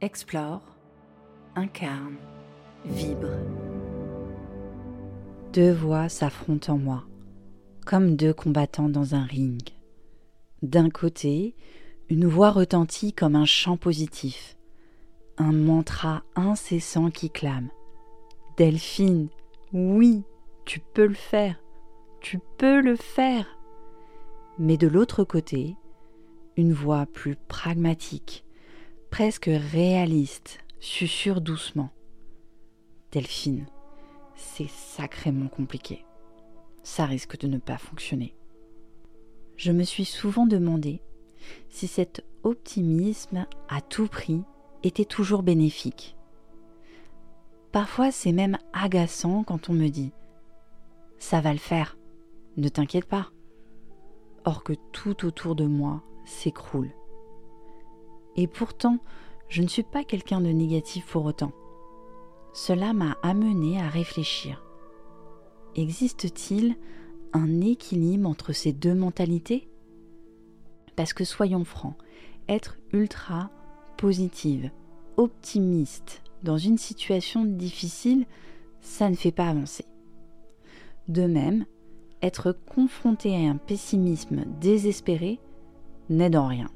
Explore, incarne, vibre. Deux voix s'affrontent en moi, comme deux combattants dans un ring. D'un côté, une voix retentit comme un chant positif, un mantra incessant qui clame. Delphine, oui, tu peux le faire, tu peux le faire. Mais de l'autre côté, voix plus pragmatique, presque réaliste, susurre doucement. Delphine, c'est sacrément compliqué. Ça risque de ne pas fonctionner. Je me suis souvent demandé si cet optimisme à tout prix était toujours bénéfique. Parfois c'est même agaçant quand on me dit ⁇ ça va le faire, ne t'inquiète pas ⁇ or que tout autour de moi s'écroule. Et pourtant, je ne suis pas quelqu'un de négatif pour autant. Cela m'a amené à réfléchir. Existe-t-il un équilibre entre ces deux mentalités? Parce que soyons francs, être ultra positive, optimiste dans une situation difficile, ça ne fait pas avancer. De même, être confronté à un pessimisme désespéré n'aide en rien.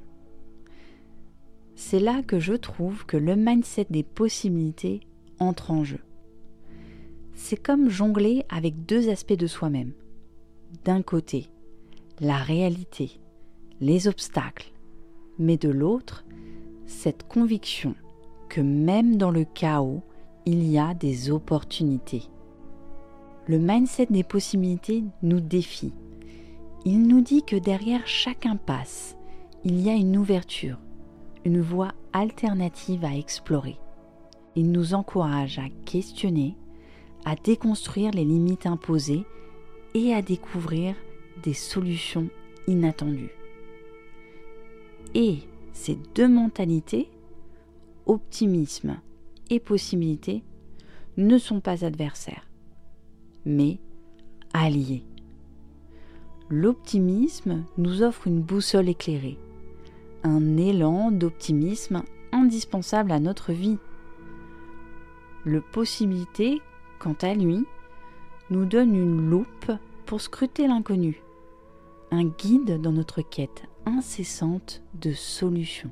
C'est là que je trouve que le mindset des possibilités entre en jeu. C'est comme jongler avec deux aspects de soi-même. D'un côté, la réalité, les obstacles, mais de l'autre, cette conviction que même dans le chaos, il y a des opportunités. Le mindset des possibilités nous défie. Il nous dit que derrière chaque impasse, il y a une ouverture, une voie alternative à explorer. Il nous encourage à questionner, à déconstruire les limites imposées et à découvrir des solutions inattendues. Et ces deux mentalités, optimisme et possibilité, ne sont pas adversaires, mais alliés. L'optimisme nous offre une boussole éclairée, un élan d'optimisme indispensable à notre vie. Le possibilité, quant à lui, nous donne une loupe pour scruter l'inconnu, un guide dans notre quête incessante de solutions.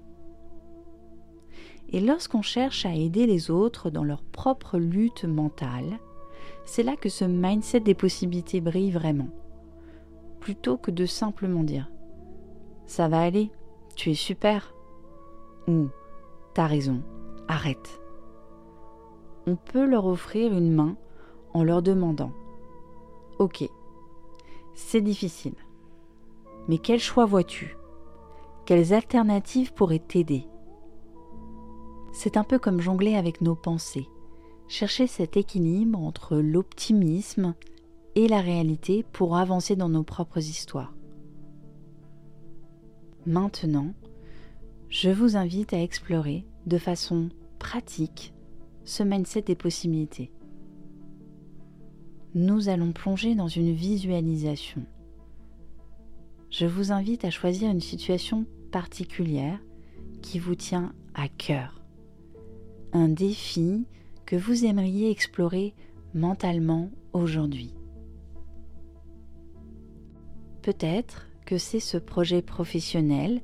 Et lorsqu'on cherche à aider les autres dans leur propre lutte mentale, c'est là que ce mindset des possibilités brille vraiment. Plutôt que de simplement dire ⁇ ça va aller, tu es super. Ou T'as raison, arrête. On peut leur offrir une main en leur demandant. Ok, c'est difficile, mais quel choix vois-tu? Quelles alternatives pourraient t'aider? C'est un peu comme jongler avec nos pensées, chercher cet équilibre entre l'optimisme et la réalité pour avancer dans nos propres histoires. Maintenant, je vous invite à explorer de façon pratique ce mindset des possibilités. Nous allons plonger dans une visualisation. Je vous invite à choisir une situation particulière qui vous tient à cœur. Un défi que vous aimeriez explorer mentalement aujourd'hui. Peut-être que c'est ce projet professionnel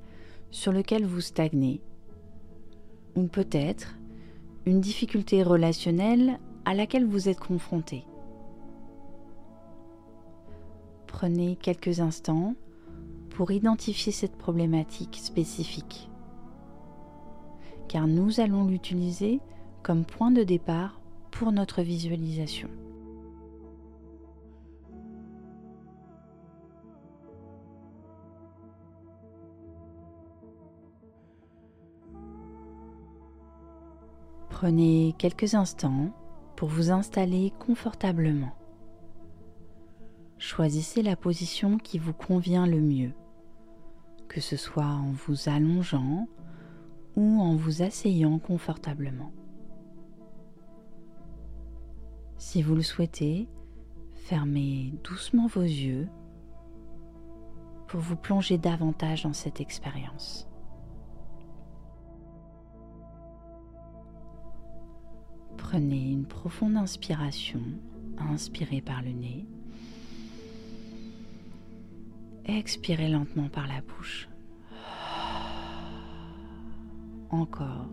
sur lequel vous stagnez, ou peut-être une difficulté relationnelle à laquelle vous êtes confronté. Prenez quelques instants pour identifier cette problématique spécifique, car nous allons l'utiliser comme point de départ pour notre visualisation. Prenez quelques instants pour vous installer confortablement. Choisissez la position qui vous convient le mieux, que ce soit en vous allongeant ou en vous asseyant confortablement. Si vous le souhaitez, fermez doucement vos yeux pour vous plonger davantage dans cette expérience. Prenez une profonde inspiration, inspirez par le nez. Expirez lentement par la bouche. Encore.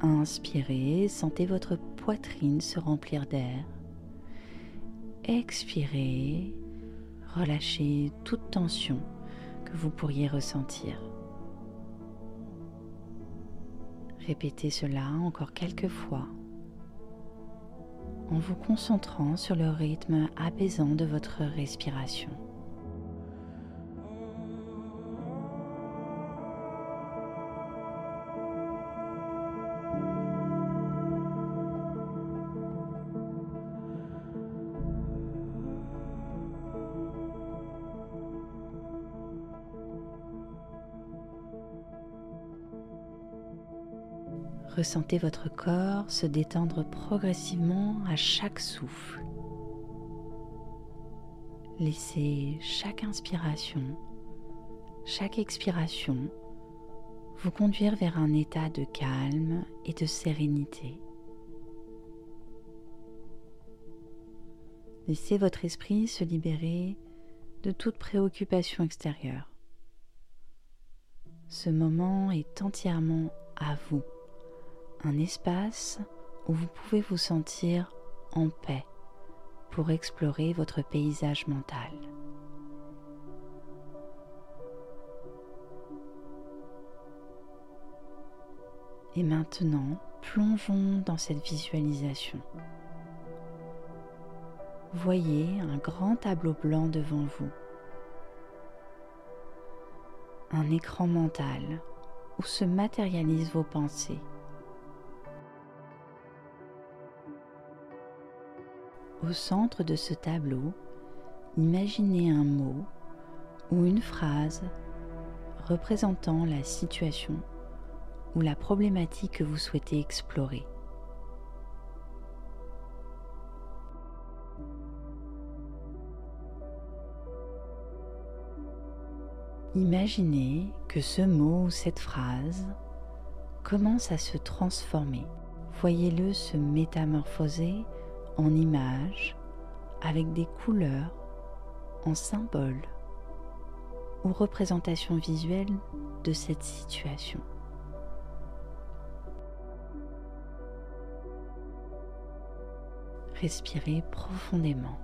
Inspirez, sentez votre poitrine se remplir d'air. Expirez, relâchez toute tension que vous pourriez ressentir. Répétez cela encore quelques fois en vous concentrant sur le rythme apaisant de votre respiration. Ressentez votre corps se détendre progressivement à chaque souffle. Laissez chaque inspiration, chaque expiration vous conduire vers un état de calme et de sérénité. Laissez votre esprit se libérer de toute préoccupation extérieure. Ce moment est entièrement à vous un espace où vous pouvez vous sentir en paix pour explorer votre paysage mental. Et maintenant, plongeons dans cette visualisation. Voyez un grand tableau blanc devant vous. Un écran mental où se matérialisent vos pensées. Au centre de ce tableau, imaginez un mot ou une phrase représentant la situation ou la problématique que vous souhaitez explorer. Imaginez que ce mot ou cette phrase commence à se transformer. Voyez-le se métamorphoser en images, avec des couleurs, en symboles ou représentations visuelles de cette situation. Respirez profondément.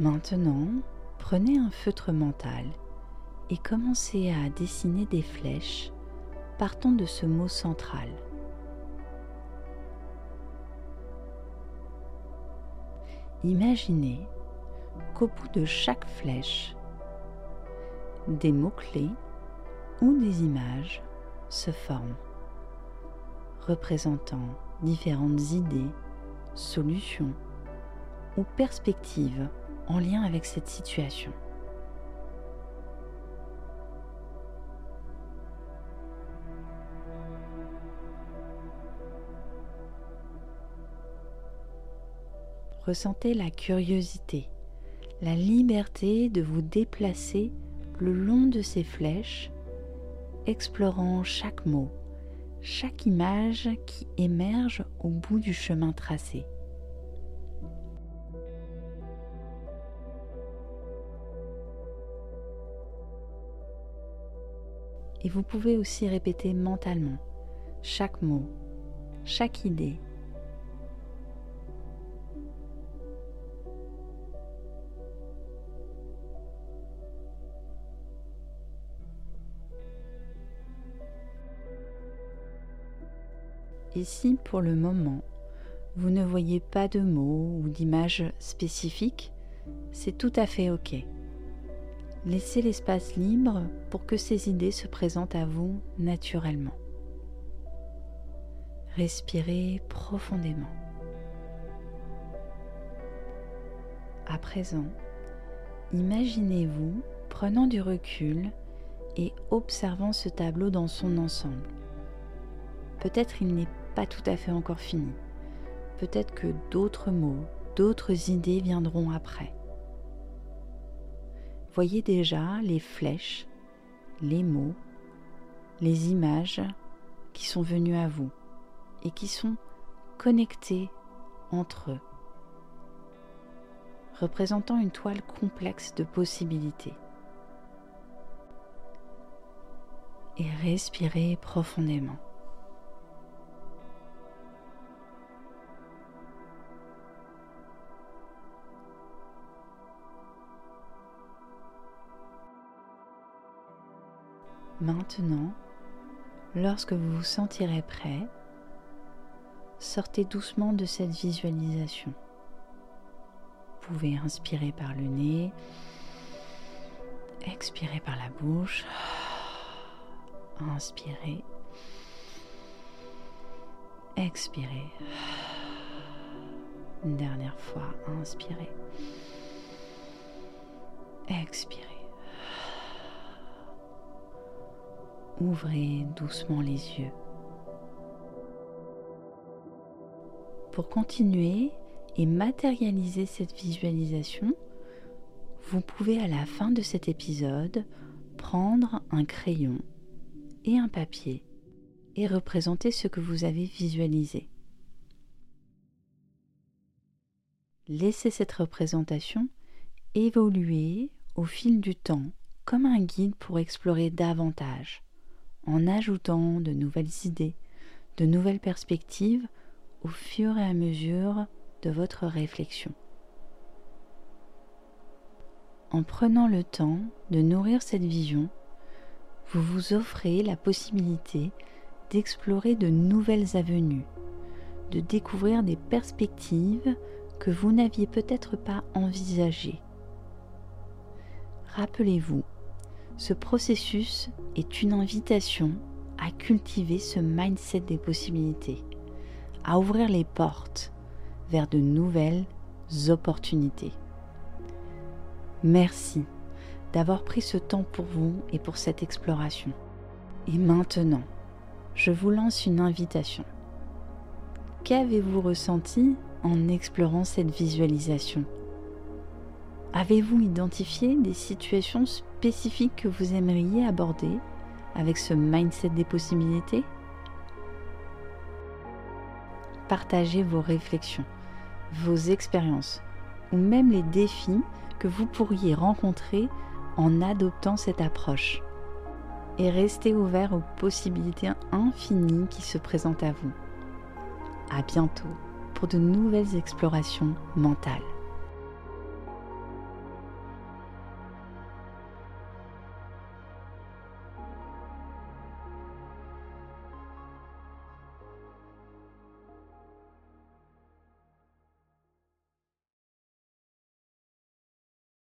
Maintenant, prenez un feutre mental et commencez à dessiner des flèches partant de ce mot central. Imaginez qu'au bout de chaque flèche, des mots-clés ou des images se forment, représentant différentes idées, solutions ou perspectives en lien avec cette situation. Ressentez la curiosité, la liberté de vous déplacer le long de ces flèches, explorant chaque mot, chaque image qui émerge au bout du chemin tracé. Et vous pouvez aussi répéter mentalement chaque mot, chaque idée, Et si pour le moment, vous ne voyez pas de mots ou d'images spécifiques, c'est tout à fait OK. Laissez l'espace libre pour que ces idées se présentent à vous naturellement. Respirez profondément. À présent, imaginez-vous prenant du recul et observant ce tableau dans son ensemble. Peut-être il n'est tout à fait encore fini. Peut-être que d'autres mots, d'autres idées viendront après. Voyez déjà les flèches, les mots, les images qui sont venues à vous et qui sont connectés entre eux, représentant une toile complexe de possibilités. Et respirez profondément. Maintenant, lorsque vous vous sentirez prêt, sortez doucement de cette visualisation. Vous pouvez inspirer par le nez, expirer par la bouche, inspirer, expirer. Une dernière fois, inspirer, expirer. Ouvrez doucement les yeux. Pour continuer et matérialiser cette visualisation, vous pouvez à la fin de cet épisode prendre un crayon et un papier et représenter ce que vous avez visualisé. Laissez cette représentation évoluer au fil du temps comme un guide pour explorer davantage en ajoutant de nouvelles idées, de nouvelles perspectives au fur et à mesure de votre réflexion. En prenant le temps de nourrir cette vision, vous vous offrez la possibilité d'explorer de nouvelles avenues, de découvrir des perspectives que vous n'aviez peut-être pas envisagées. Rappelez-vous ce processus est une invitation à cultiver ce mindset des possibilités, à ouvrir les portes vers de nouvelles opportunités. Merci d'avoir pris ce temps pour vous et pour cette exploration. Et maintenant, je vous lance une invitation. Qu'avez-vous ressenti en explorant cette visualisation? Avez-vous identifié des situations que vous aimeriez aborder avec ce mindset des possibilités? Partagez vos réflexions, vos expériences ou même les défis que vous pourriez rencontrer en adoptant cette approche. Et restez ouvert aux possibilités infinies qui se présentent à vous. À bientôt pour de nouvelles explorations mentales.